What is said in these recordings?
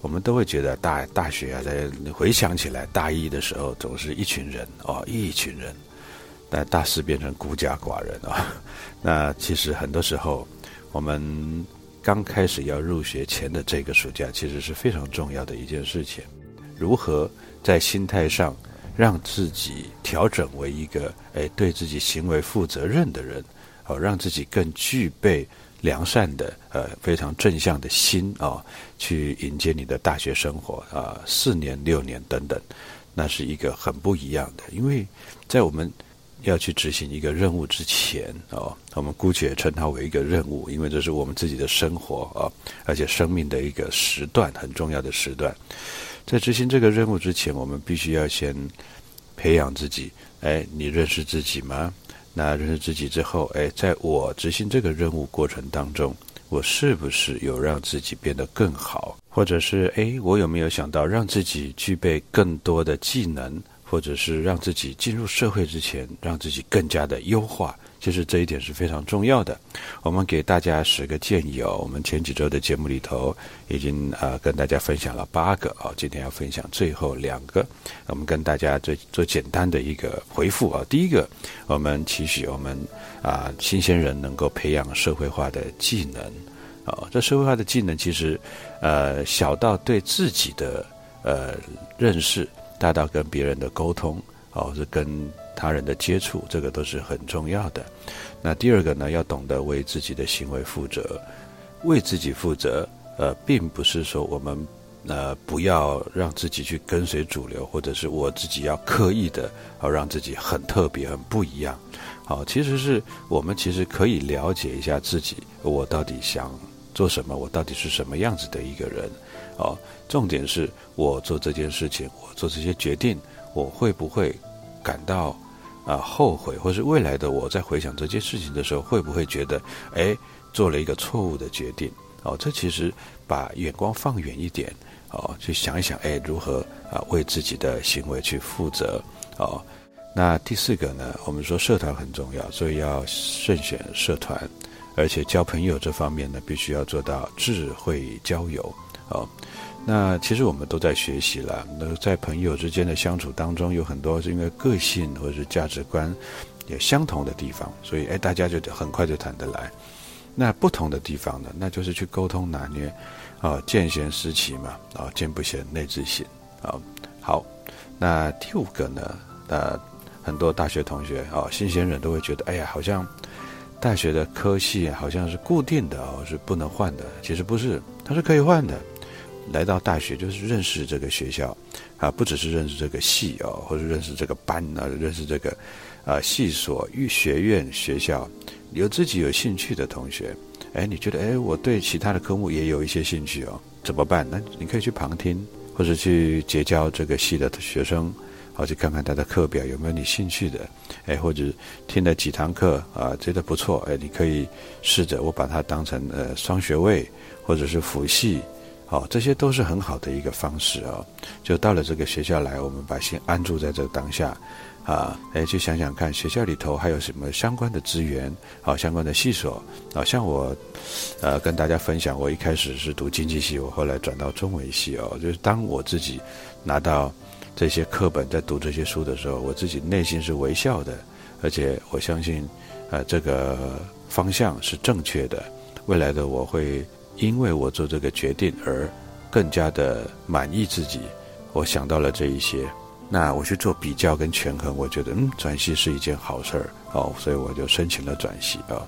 我们都会觉得大大学啊，在回想起来，大一的时候总是一群人哦，一群人，但大四变成孤家寡人啊。那其实很多时候，我们刚开始要入学前的这个暑假，其实是非常重要的一件事情。如何在心态上让自己调整为一个哎对自己行为负责任的人，哦，让自己更具备。良善的，呃，非常正向的心啊，去迎接你的大学生活啊，四年、六年等等，那是一个很不一样的。因为在我们要去执行一个任务之前哦，我们姑且称它为一个任务，因为这是我们自己的生活啊，而且生命的一个时段，很重要的时段。在执行这个任务之前，我们必须要先培养自己。哎，你认识自己吗？那认识自己之后，哎，在我执行这个任务过程当中，我是不是有让自己变得更好，或者是哎，我有没有想到让自己具备更多的技能，或者是让自己进入社会之前，让自己更加的优化？其实这一点是非常重要的。我们给大家十个建议哦。我们前几周的节目里头已经呃跟大家分享了八个哦，今天要分享最后两个。我们跟大家做做简单的一个回复啊。第一个，我们期许我们啊新鲜人能够培养社会化的技能啊。这社会化的技能其实呃小到对自己的呃认识，大到跟别人的沟通哦，是跟。他人的接触，这个都是很重要的。那第二个呢，要懂得为自己的行为负责，为自己负责。呃，并不是说我们呃不要让自己去跟随主流，或者是我自己要刻意的要让自己很特别、很不一样。好，其实是我们其实可以了解一下自己，我到底想做什么，我到底是什么样子的一个人。哦，重点是我做这件事情，我做这些决定，我会不会感到。啊，后悔，或是未来的我在回想这件事情的时候，会不会觉得，哎，做了一个错误的决定？哦，这其实把眼光放远一点，哦，去想一想，哎，如何啊为自己的行为去负责？哦，那第四个呢？我们说社团很重要，所以要慎选社团，而且交朋友这方面呢，必须要做到智慧交友。哦。那其实我们都在学习了。那在朋友之间的相处当中，有很多是因为个性或者是价值观有相同的地方，所以哎，大家就很快就谈得来。那不同的地方呢，那就是去沟通拿捏啊，见贤思齐嘛，啊，见不贤内自省啊。好，那第五个呢，呃，很多大学同学啊，新鲜人都会觉得，哎呀，好像大学的科系好像是固定的哦，是不能换的。其实不是，它是可以换的。来到大学就是认识这个学校，啊，不只是认识这个系哦，或者认识这个班啊，认识这个啊系所、育学院、学校，有自己有兴趣的同学，哎，你觉得哎，我对其他的科目也有一些兴趣哦，怎么办？那你可以去旁听，或者去结交这个系的学生，好去看看他的课表有没有你兴趣的，哎，或者听了几堂课啊，觉得不错，哎，你可以试着我把它当成呃双学位或者是辅系，好，这些都是很好的一个方式哦。就到了这个学校来，我们把心安住在这当下。啊，哎，去想想看，学校里头还有什么相关的资源，好，相关的系所，啊，像我，呃，跟大家分享，我一开始是读经济系，我后来转到中文系哦，就是当我自己拿到这些课本，在读这些书的时候，我自己内心是微笑的，而且我相信，呃，这个方向是正确的，未来的我会因为我做这个决定而更加的满意自己，我想到了这一些。那我去做比较跟权衡，我觉得嗯，转系是一件好事儿哦，所以我就申请了转系啊。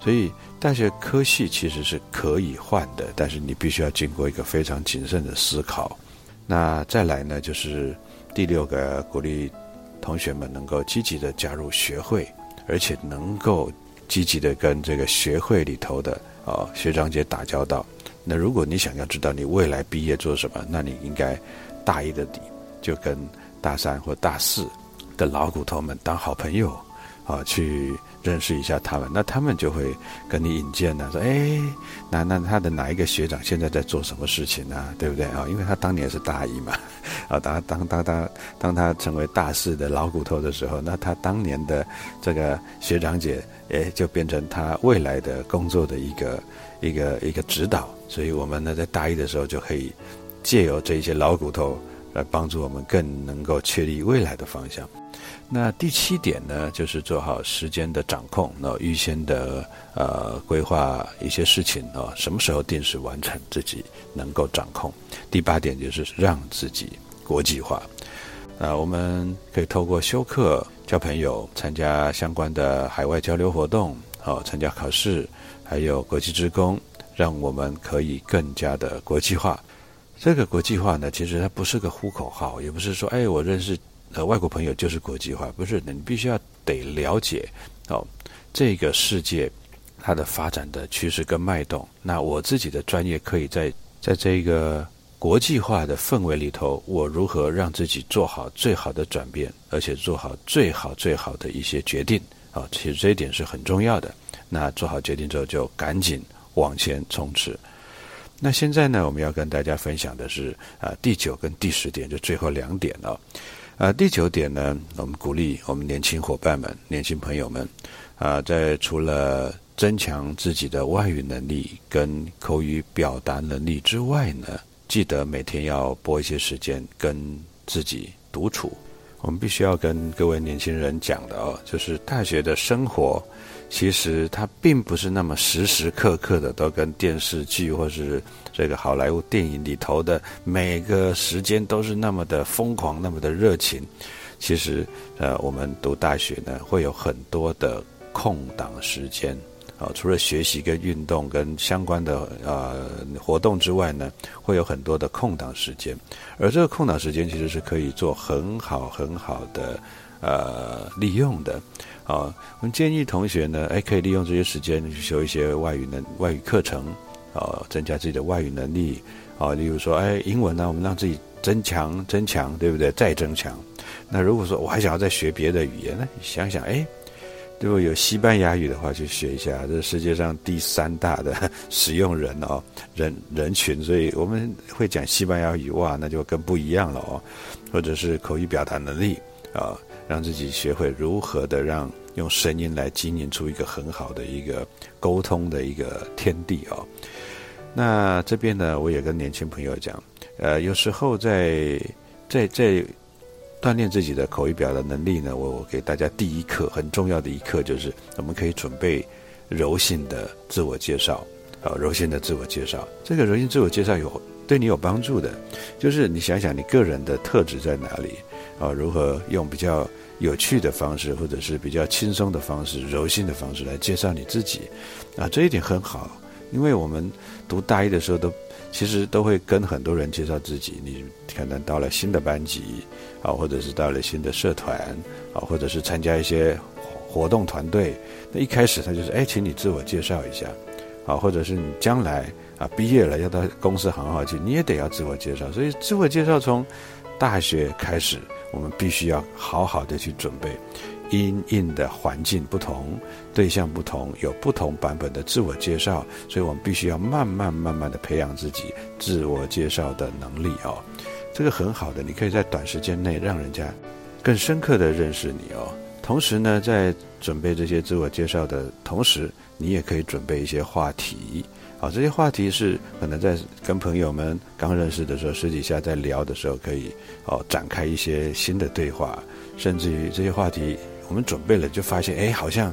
所以大学科系其实是可以换的，但是你必须要经过一个非常谨慎的思考。那再来呢，就是第六个鼓励同学们能够积极的加入学会，而且能够积极的跟这个学会里头的啊学长姐打交道。那如果你想要知道你未来毕业做什么，那你应该大一的底就跟。大三或大四的老骨头们当好朋友，啊，去认识一下他们，那他们就会跟你引荐呢，说，哎，那那他的哪一个学长现在在做什么事情呢？对不对啊？因为他当年是大一嘛，啊，当当当当当他成为大四的老骨头的时候，那他当年的这个学长姐，哎，就变成他未来的工作的一个一个一个指导，所以我们呢，在大一的时候就可以借由这一些老骨头。来帮助我们更能够确立未来的方向。那第七点呢，就是做好时间的掌控，那预先的呃规划一些事情啊，什么时候定时完成，自己能够掌控。第八点就是让自己国际化。啊，我们可以透过修课、交朋友、参加相关的海外交流活动，好参加考试，还有国际职工，让我们可以更加的国际化。这个国际化呢，其实它不是个呼口号，也不是说，哎，我认识呃外国朋友就是国际化，不是的，你必须要得了解哦，这个世界它的发展的趋势跟脉动。那我自己的专业可以在在这个国际化的氛围里头，我如何让自己做好最好的转变，而且做好最好最好的一些决定啊，其实这一点是很重要的。那做好决定之后，就赶紧往前冲刺。那现在呢，我们要跟大家分享的是啊，第九跟第十点，就最后两点了。啊，第九点呢，我们鼓励我们年轻伙伴们、年轻朋友们，啊，在除了增强自己的外语能力跟口语表达能力之外呢，记得每天要拨一些时间跟自己独处。我们必须要跟各位年轻人讲的哦，就是大学的生活。其实它并不是那么时时刻刻的都跟电视剧或是这个好莱坞电影里头的每个时间都是那么的疯狂，那么的热情。其实，呃，我们读大学呢，会有很多的空档时间啊，除了学习跟运动跟相关的呃活动之外呢，会有很多的空档时间。而这个空档时间其实是可以做很好很好的呃利用的。啊，我们建议同学呢，哎，可以利用这些时间去修一些外语能外语课程，啊，增加自己的外语能力，啊，例如说，哎，英文呢，我们让自己增强增强，对不对？再增强。那如果说我还想要再学别的语言呢，想想，哎，如果有西班牙语的话，去学一下，这是世界上第三大的 使用人哦，人人群，所以我们会讲西班牙语，哇，那就更不一样了哦，或者是口语表达能力啊。让自己学会如何的让用声音来经营出一个很好的一个沟通的一个天地哦。那这边呢，我也跟年轻朋友讲，呃，有时候在在在锻炼自己的口语表达能力呢，我我给大家第一课很重要的一课就是，我们可以准备柔性的自我介绍啊，柔性的自我介绍。这个柔性自我介绍有对你有帮助的，就是你想想你个人的特质在哪里。啊，如何用比较有趣的方式，或者是比较轻松的方式、柔性的方式来介绍你自己？啊，这一点很好，因为我们读大一的时候都其实都会跟很多人介绍自己。你可能到了新的班级啊，或者是到了新的社团啊，或者是参加一些活动团队，那一开始他就是哎，请你自我介绍一下啊，或者是你将来啊毕业了要到公司行号去，你也得要自我介绍。所以自我介绍从大学开始。我们必须要好好的去准备。因应的环境不同，对象不同，有不同版本的自我介绍，所以我们必须要慢慢慢慢的培养自己自我介绍的能力哦。这个很好的，你可以在短时间内让人家更深刻的认识你哦。同时呢，在准备这些自我介绍的同时，你也可以准备一些话题。好，这些话题是可能在跟朋友们刚认识的时候，私底下在聊的时候，可以哦展开一些新的对话，甚至于这些话题。我们准备了，就发现，哎，好像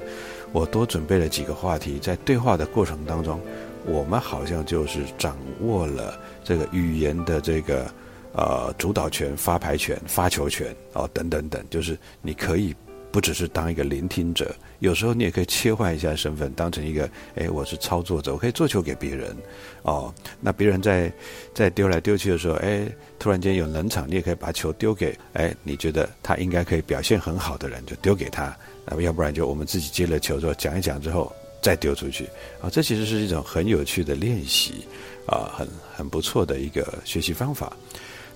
我多准备了几个话题，在对话的过程当中，我们好像就是掌握了这个语言的这个呃主导权、发牌权、发球权哦，等等等，就是你可以。不只是当一个聆听者，有时候你也可以切换一下身份，当成一个，哎，我是操作者，我可以做球给别人，哦，那别人在在丢来丢去的时候，哎，突然间有冷场，你也可以把球丢给，哎，你觉得他应该可以表现很好的人，就丢给他，那么要不然就我们自己接了球之后讲一讲之后再丢出去，啊，这其实是一种很有趣的练习，啊，很很不错的一个学习方法。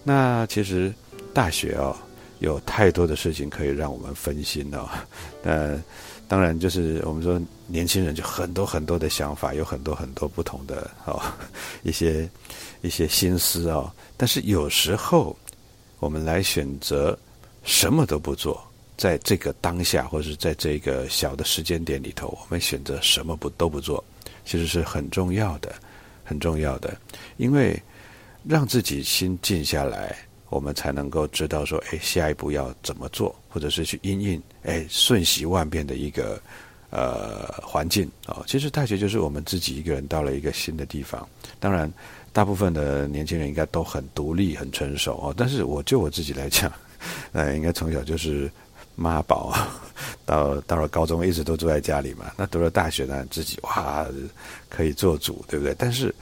那其实大学哦。有太多的事情可以让我们分心哦，那当然就是我们说年轻人就很多很多的想法，有很多很多不同的哦 一些一些心思哦。但是有时候我们来选择什么都不做，在这个当下或者是在这个小的时间点里头，我们选择什么不都不做，其实是很重要的，很重要的，因为让自己心静下来。我们才能够知道说，哎，下一步要怎么做，或者是去应应，哎，瞬息万变的一个呃环境啊。其实大学就是我们自己一个人到了一个新的地方。当然，大部分的年轻人应该都很独立、很成熟哦。但是我就我自己来讲，呃，应该从小就是妈宝，到到了高中一直都住在家里嘛。那读了大学呢，自己哇可以做主，对不对？但是。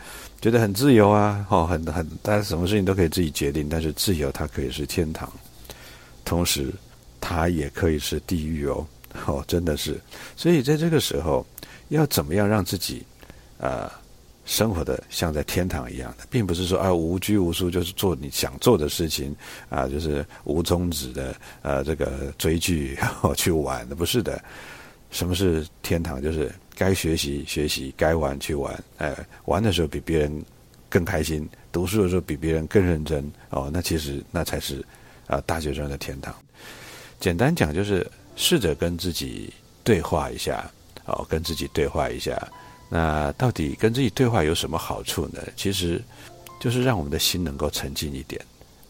觉得很自由啊，哦，很很，大家什么事情都可以自己决定。但是自由它可以是天堂，同时它也可以是地狱哦，哦，真的是。所以在这个时候，要怎么样让自己，呃，生活的像在天堂一样的，并不是说啊无拘无束，就是做你想做的事情啊，就是无终止的呃这个追剧 去玩的，不是的。什么是天堂？就是该学习学习，该玩去玩。哎，玩的时候比别人更开心，读书的时候比别人更认真。哦，那其实那才是啊大学生的天堂。简单讲，就是试着跟自己对话一下。哦，跟自己对话一下。那到底跟自己对话有什么好处呢？其实就是让我们的心能够沉静一点。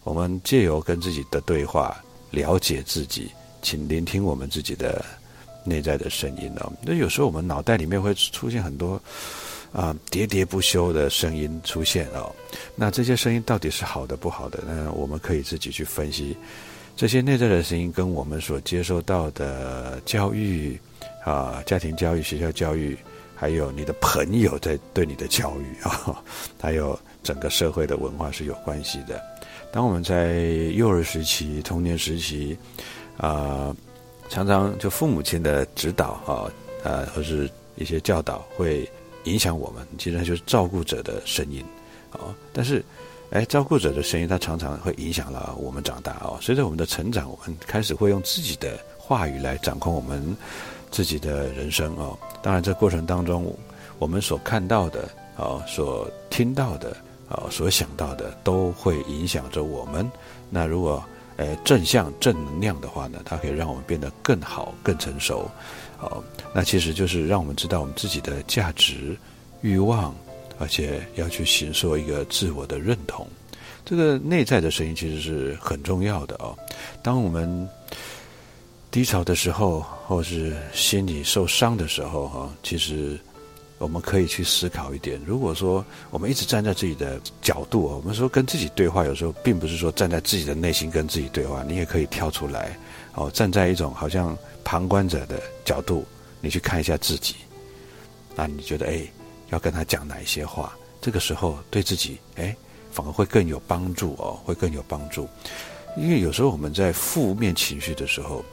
我们借由跟自己的对话，了解自己，请聆听我们自己的。内在的声音呢？那有时候我们脑袋里面会出现很多啊喋喋不休的声音出现哦。那这些声音到底是好的不好的？那我们可以自己去分析这些内在的声音跟我们所接受到的教育啊、家庭教育、学校教育，还有你的朋友在对你的教育啊，还有整个社会的文化是有关系的。当我们在幼儿时期、童年时期啊。常常就父母亲的指导啊，呃，或是一些教导会影响我们。其实就是照顾者的声音，啊，但是，哎，照顾者的声音，它常常会影响了我们长大哦。随着我们的成长，我们开始会用自己的话语来掌控我们自己的人生哦。当然，这过程当中，我们所看到的啊，所听到的啊，所想到的，都会影响着我们。那如果呃，正向正能量的话呢，它可以让我们变得更好、更成熟。好，那其实就是让我们知道我们自己的价值、欲望，而且要去形塑一个自我的认同。这个内在的声音其实是很重要的哦。当我们低潮的时候，或是心里受伤的时候，哈，其实。我们可以去思考一点，如果说我们一直站在自己的角度，我们说跟自己对话，有时候并不是说站在自己的内心跟自己对话，你也可以跳出来，哦，站在一种好像旁观者的角度，你去看一下自己，那你觉得哎，要跟他讲哪一些话？这个时候对自己哎，反而会更有帮助哦，会更有帮助，因为有时候我们在负面情绪的时候。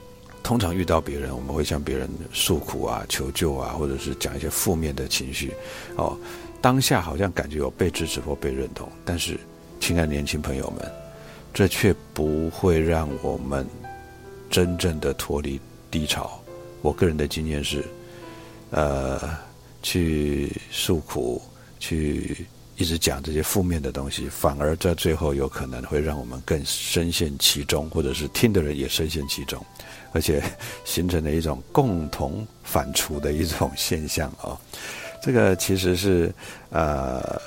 通常遇到别人，我们会向别人诉苦啊、求救啊，或者是讲一些负面的情绪。哦，当下好像感觉有被支持或被认同，但是，亲爱的年轻朋友们，这却不会让我们真正的脱离低潮。我个人的经验是，呃，去诉苦，去一直讲这些负面的东西，反而在最后有可能会让我们更深陷其中，或者是听的人也深陷其中，而且形成了一种共同反刍的一种现象啊。这个其实是呃。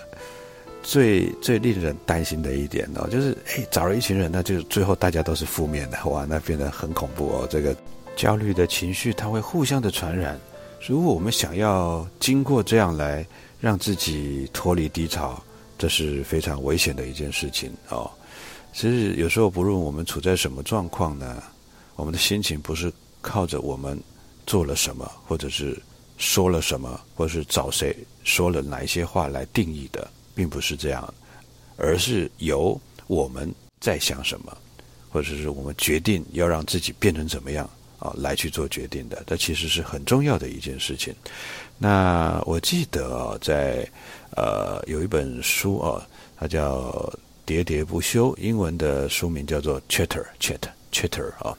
最最令人担心的一点哦，就是哎，找了一群人，那就最后大家都是负面的，哇，那变得很恐怖哦。这个焦虑的情绪，它会互相的传染。如果我们想要经过这样来让自己脱离低潮，这是非常危险的一件事情哦。其实有时候不论我们处在什么状况呢，我们的心情不是靠着我们做了什么，或者是说了什么，或者是找谁说了哪一些话来定义的。并不是这样，而是由我们在想什么，或者是我们决定要让自己变成怎么样啊，来去做决定的。这其实是很重要的一件事情。那我记得啊，在呃有一本书啊，它叫《喋喋不休》，英文的书名叫做《Chatter Chatter Chatter》啊。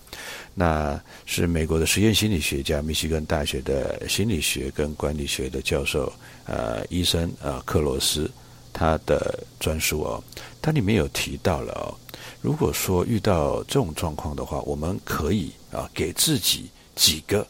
那是美国的实验心理学家，密西根大学的心理学跟管理学的教授，呃，医生呃，克罗斯。他的专书哦，它里面有提到了哦，如果说遇到这种状况的话，我们可以啊给自己几个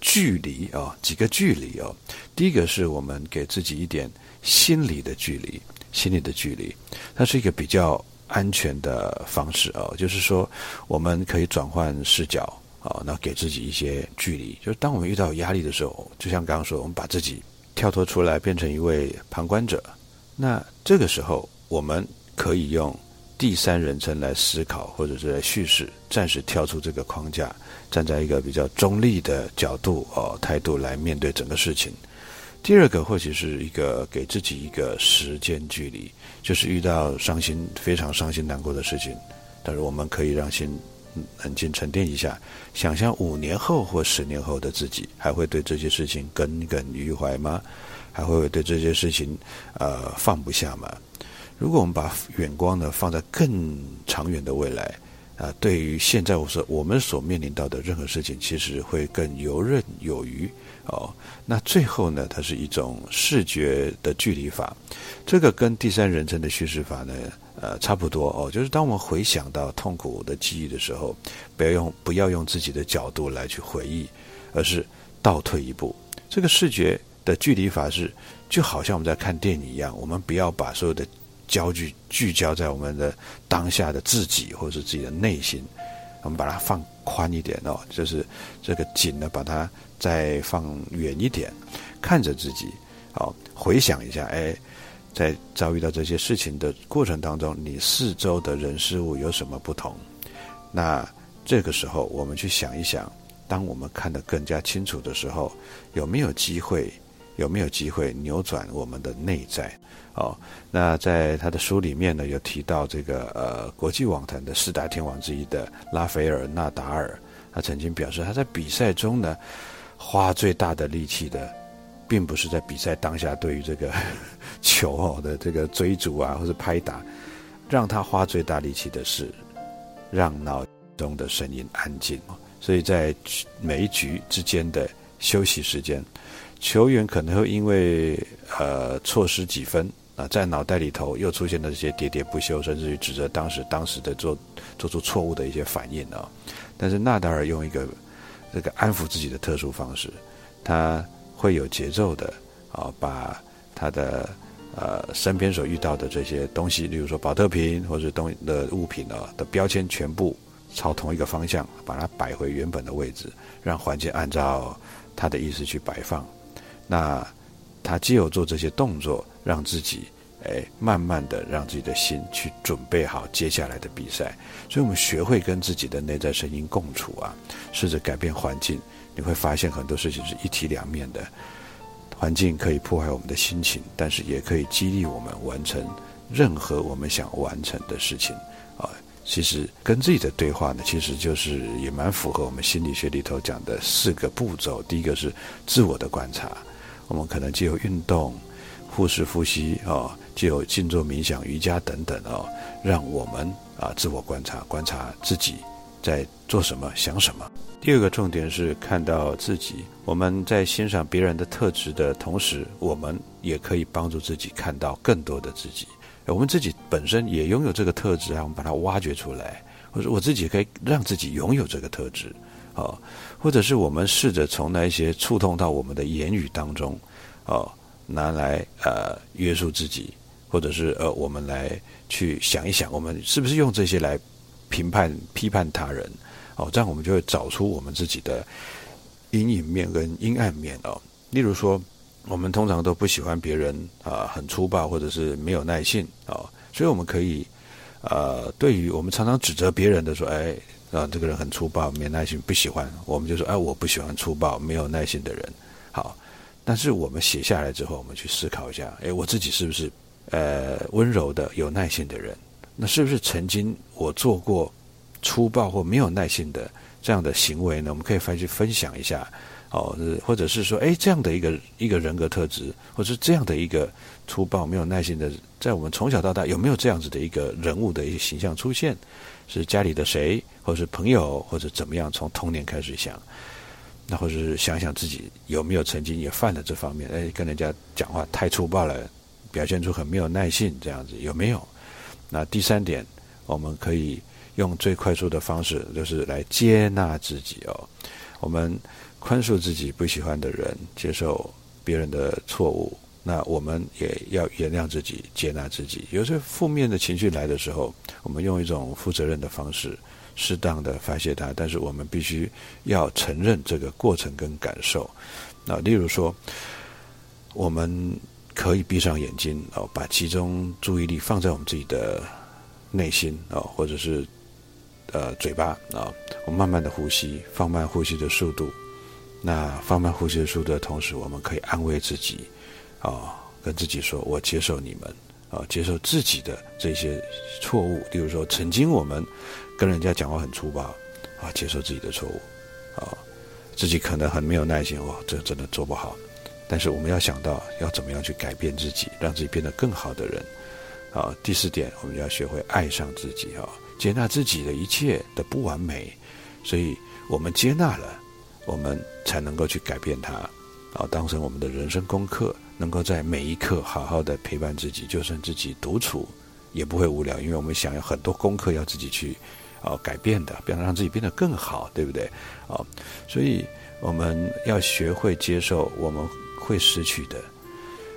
距离啊，几个距离哦。第一个是我们给自己一点心理的距离，心理的距离，它是一个比较安全的方式哦。就是说，我们可以转换视角啊，那给自己一些距离。就是当我们遇到压力的时候，就像刚刚说，我们把自己跳脱出来，变成一位旁观者。那这个时候，我们可以用第三人称来思考，或者是来叙事，暂时跳出这个框架，站在一个比较中立的角度哦态度来面对整个事情。第二个或许是一个给自己一个时间距离，就是遇到伤心、非常伤心难过的事情，但是我们可以让心冷静沉淀一下，想象五年后或十年后的自己，还会对这些事情耿耿于怀吗？还会对这些事情，呃，放不下嘛？如果我们把远光呢放在更长远的未来，啊，对于现在我说我们所面临到的任何事情，其实会更游刃有余哦。那最后呢，它是一种视觉的距离法，这个跟第三人称的叙事法呢，呃，差不多哦。就是当我们回想到痛苦的记忆的时候，不要用不要用自己的角度来去回忆，而是倒退一步，这个视觉。的距离法是，就好像我们在看电影一样，我们不要把所有的焦距聚焦在我们的当下的自己或者是自己的内心，我们把它放宽一点哦，就是这个紧呢，把它再放远一点，看着自己，好回想一下，哎，在遭遇到这些事情的过程当中，你四周的人事物有什么不同？那这个时候，我们去想一想，当我们看得更加清楚的时候，有没有机会？有没有机会扭转我们的内在？哦，那在他的书里面呢，有提到这个呃，国际网坛的四大天王之一的拉斐尔·纳达尔，他曾经表示，他在比赛中呢，花最大的力气的，并不是在比赛当下对于这个 球哦的这个追逐啊，或者拍打，让他花最大力气的是让脑中的声音安静。所以在每一局之间的休息时间。球员可能会因为呃错失几分啊，在脑袋里头又出现了这些喋喋不休，甚至于指责当时当时的做做出错误的一些反应啊。但是纳达尔用一个这个安抚自己的特殊方式，他会有节奏的啊，把他的呃身边所遇到的这些东西，例如说保特瓶或者东的物品啊的标签，全部朝同一个方向把它摆回原本的位置，让环境按照他的意思去摆放。那他既有做这些动作，让自己哎慢慢的让自己的心去准备好接下来的比赛，所以我们学会跟自己的内在声音共处啊，试着改变环境，你会发现很多事情是一体两面的。环境可以破坏我们的心情，但是也可以激励我们完成任何我们想完成的事情啊。其实跟自己的对话呢，其实就是也蛮符合我们心理学里头讲的四个步骤。第一个是自我的观察。我们可能既有运动、腹式呼吸啊，既有静坐冥想、瑜伽等等啊，让我们啊自我观察，观察自己在做什么、想什么。第二个重点是看到自己，我们在欣赏别人的特质的同时，我们也可以帮助自己看到更多的自己。我们自己本身也拥有这个特质啊，我们把它挖掘出来，或者我自己可以让自己拥有这个特质，啊，或者是我们试着从那一些触痛到我们的言语当中，哦，拿来呃约束自己，或者是呃我们来去想一想，我们是不是用这些来评判批判他人，哦，这样我们就会找出我们自己的阴影面跟阴暗面哦，例如说。我们通常都不喜欢别人啊很粗暴或者是没有耐性啊，所以我们可以呃，对于我们常常指责别人的说，哎啊这个人很粗暴没耐心不喜欢，我们就说哎我不喜欢粗暴没有耐心的人。好，但是我们写下来之后，我们去思考一下，哎我自己是不是呃温柔的有耐心的人？那是不是曾经我做过粗暴或没有耐心的这样的行为呢？我们可以翻去分享一下。哦，或者是说，哎，这样的一个一个人格特质，或者是这样的一个粗暴、没有耐心的，在我们从小到大有没有这样子的一个人物的一个形象出现？是家里的谁，或是朋友，或者怎么样？从童年开始想，那或者是想想自己有没有曾经也犯了这方面？哎，跟人家讲话太粗暴了，表现出很没有耐性，这样子有没有？那第三点，我们可以用最快速的方式，就是来接纳自己哦，我们。宽恕自己不喜欢的人，接受别人的错误，那我们也要原谅自己，接纳自己。有时候负面的情绪来的时候，我们用一种负责任的方式，适当的发泄它。但是我们必须要承认这个过程跟感受。那例如说，我们可以闭上眼睛哦，把集中注意力放在我们自己的内心哦，或者是呃嘴巴啊，我们慢慢的呼吸，放慢呼吸的速度。那放慢呼吸的速度的同时，我们可以安慰自己，啊，跟自己说：“我接受你们，啊，接受自己的这些错误。例如说，曾经我们跟人家讲话很粗暴，啊，接受自己的错误，啊，自己可能很没有耐心，哇，这真的做不好。但是我们要想到要怎么样去改变自己，让自己变得更好的人。啊，第四点，我们要学会爱上自己，啊，接纳自己的一切的不完美。所以我们接纳了。我们才能够去改变它，啊，当成我们的人生功课，能够在每一刻好好的陪伴自己，就算自己独处也不会无聊，因为我们想要很多功课要自己去，啊，改变的，变让自己变得更好，对不对？啊，所以我们要学会接受我们会失去的，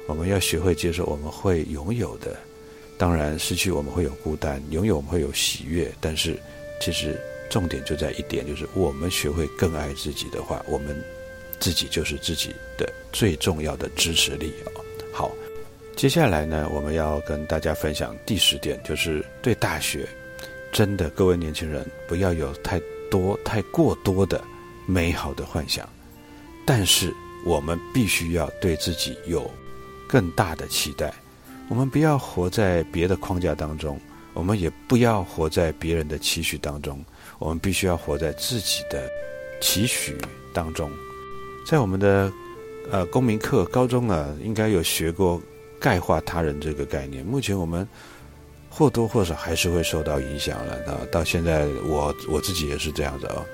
我们要学会接受我们会拥有的，当然失去我们会有孤单，拥有我们会有喜悦，但是其实。重点就在一点，就是我们学会更爱自己的话，我们自己就是自己的最重要的支持力啊。好，接下来呢，我们要跟大家分享第十点，就是对大学，真的各位年轻人不要有太多、太过多的美好的幻想，但是我们必须要对自己有更大的期待，我们不要活在别的框架当中，我们也不要活在别人的期许当中。我们必须要活在自己的期许当中，在我们的呃公民课高中啊，应该有学过概化他人这个概念。目前我们或多或少还是会受到影响了啊。到现在我我自己也是这样子啊。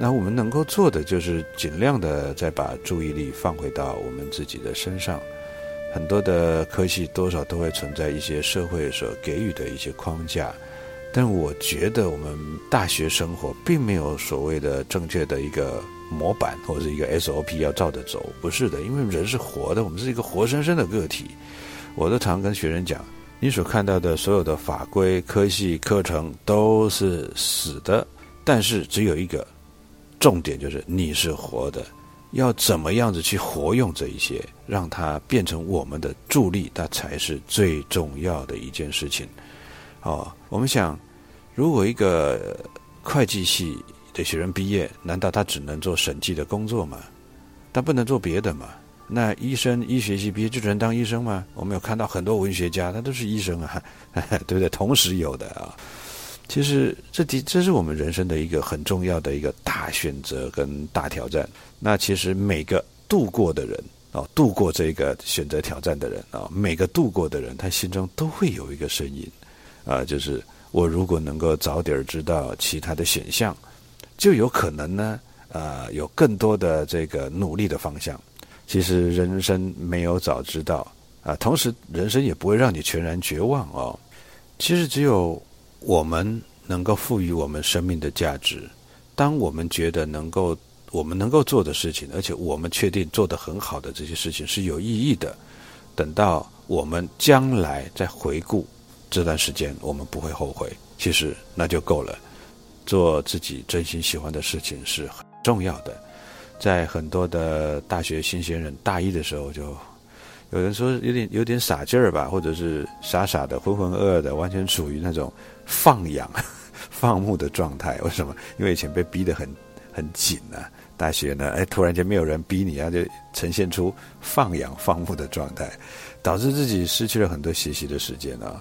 那我们能够做的就是尽量的再把注意力放回到我们自己的身上。很多的科系多少都会存在一些社会所给予的一些框架。但我觉得我们大学生活并没有所谓的正确的一个模板或者一个 SOP 要照着走，不是的，因为人是活的，我们是一个活生生的个体。我都常跟学生讲，你所看到的所有的法规、科系、课程都是死的，但是只有一个重点，就是你是活的，要怎么样子去活用这一些，让它变成我们的助力，那才是最重要的一件事情。哦，我们想，如果一个会计系这些人毕业，难道他只能做审计的工作吗？他不能做别的吗？那医生医学系毕业就只能当医生吗？我们有看到很多文学家，他都是医生啊，对不对？同时有的啊。其实这的这是我们人生的一个很重要的一个大选择跟大挑战。那其实每个度过的人啊，度过这个选择挑战的人啊，每个度过的人，他心中都会有一个声音。啊，就是我如果能够早点知道其他的选项，就有可能呢，呃，有更多的这个努力的方向。其实人生没有早知道啊，同时人生也不会让你全然绝望哦。其实只有我们能够赋予我们生命的价值。当我们觉得能够我们能够做的事情，而且我们确定做得很好的这些事情是有意义的，等到我们将来再回顾这段时间，我们不会后悔。其实那就够了。做自己真心喜欢的事情是很重要的。在很多的大学新鲜人大一的时候，就有人说有点有点傻劲儿吧，或者是傻傻的、浑浑噩噩的，完全处于那种放养、放牧的状态。为什么？因为以前被逼得很很紧啊。大学呢，哎，突然间没有人逼你啊，就呈现出放养、放牧的状态，导致自己失去了很多学习的时间啊。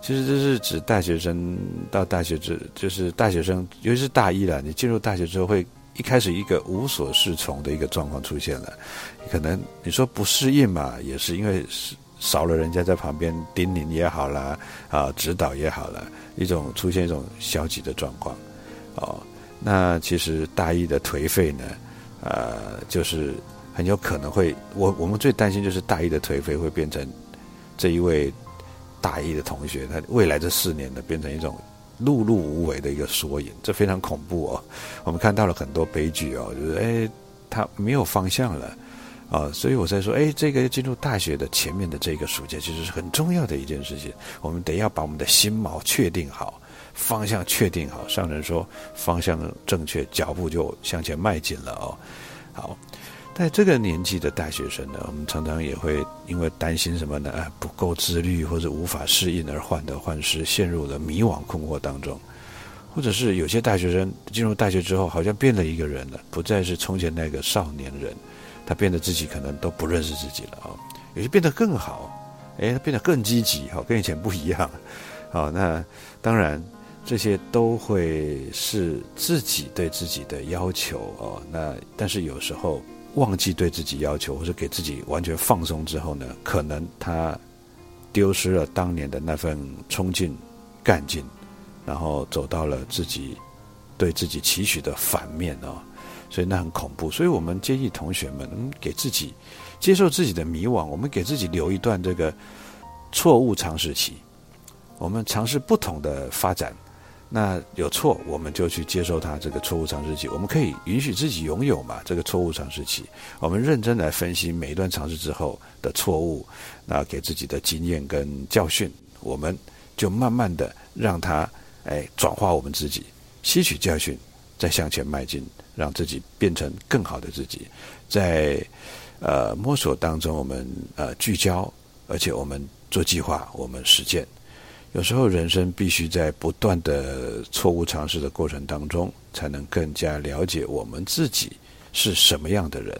其实这是指大学生到大学之，就是大学生，尤其是大一了，你进入大学之后会。一开始一个无所适从的一个状况出现了，可能你说不适应嘛，也是因为少了人家在旁边叮咛也好啦，啊指导也好了，一种出现一种消极的状况，哦，那其实大一的颓废呢，呃，就是很有可能会，我我们最担心就是大一的颓废会变成这一位大一的同学，他未来这四年呢变成一种。碌碌无为的一个缩影，这非常恐怖哦。我们看到了很多悲剧哦，就是哎，他没有方向了啊。所以我在说，哎，这个进入大学的前面的这个暑假，其实是很重要的一件事情。我们得要把我们的心锚确定好，方向确定好。上人说，方向正确，脚步就向前迈进了哦。好。在这个年纪的大学生呢，我们常常也会因为担心什么呢？啊，不够自律或者无法适应而患得患失，陷入了迷惘困惑当中。或者是有些大学生进入大学之后，好像变了一个人了，不再是从前那个少年人，他变得自己可能都不认识自己了啊。有些变得更好，哎，变得更积极，哈，跟以前不一样。好，那当然这些都会是自己对自己的要求哦。那但是有时候。忘记对自己要求，或者给自己完全放松之后呢，可能他丢失了当年的那份冲劲、干劲，然后走到了自己对自己期许的反面哦，所以那很恐怖。所以我们建议同学们，给自己接受自己的迷惘，我们给自己留一段这个错误尝试期，我们尝试不同的发展。那有错，我们就去接受它这个错误尝试期。我们可以允许自己拥有嘛？这个错误尝试期，我们认真来分析每一段尝试之后的错误，那给自己的经验跟教训，我们就慢慢的让它哎转化我们自己，吸取教训，再向前迈进，让自己变成更好的自己。在呃摸索当中，我们呃聚焦，而且我们做计划，我们实践。有时候人生必须在不断的错误尝试的过程当中，才能更加了解我们自己是什么样的人，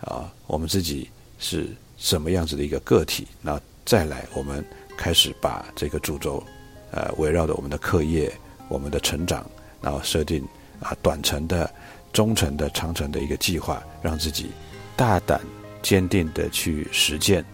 啊，我们自己是什么样子的一个个体。那再来，我们开始把这个主轴，呃，围绕着我们的课业、我们的成长，然后设定啊短程的、中程的、长程的一个计划，让自己大胆、坚定的去实践。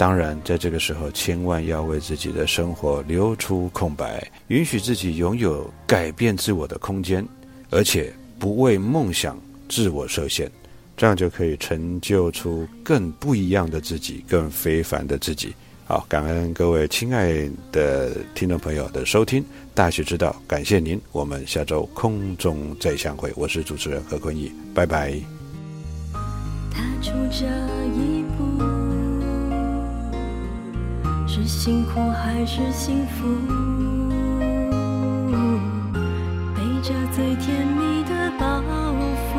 当然，在这个时候，千万要为自己的生活留出空白，允许自己拥有改变自我的空间，而且不为梦想自我设限，这样就可以成就出更不一样的自己，更非凡的自己。好，感恩各位亲爱的听众朋友的收听，大学之道，感谢您，我们下周空中再相会。我是主持人何坤义，拜拜。踏出这一是辛苦还是幸福？背着最甜蜜的包袱，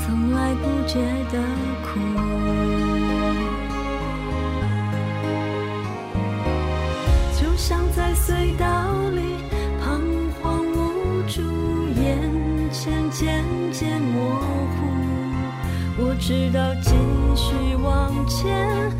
从来不觉得苦。就像在隧道里彷徨无助，眼前渐渐模糊。我知道继续往前。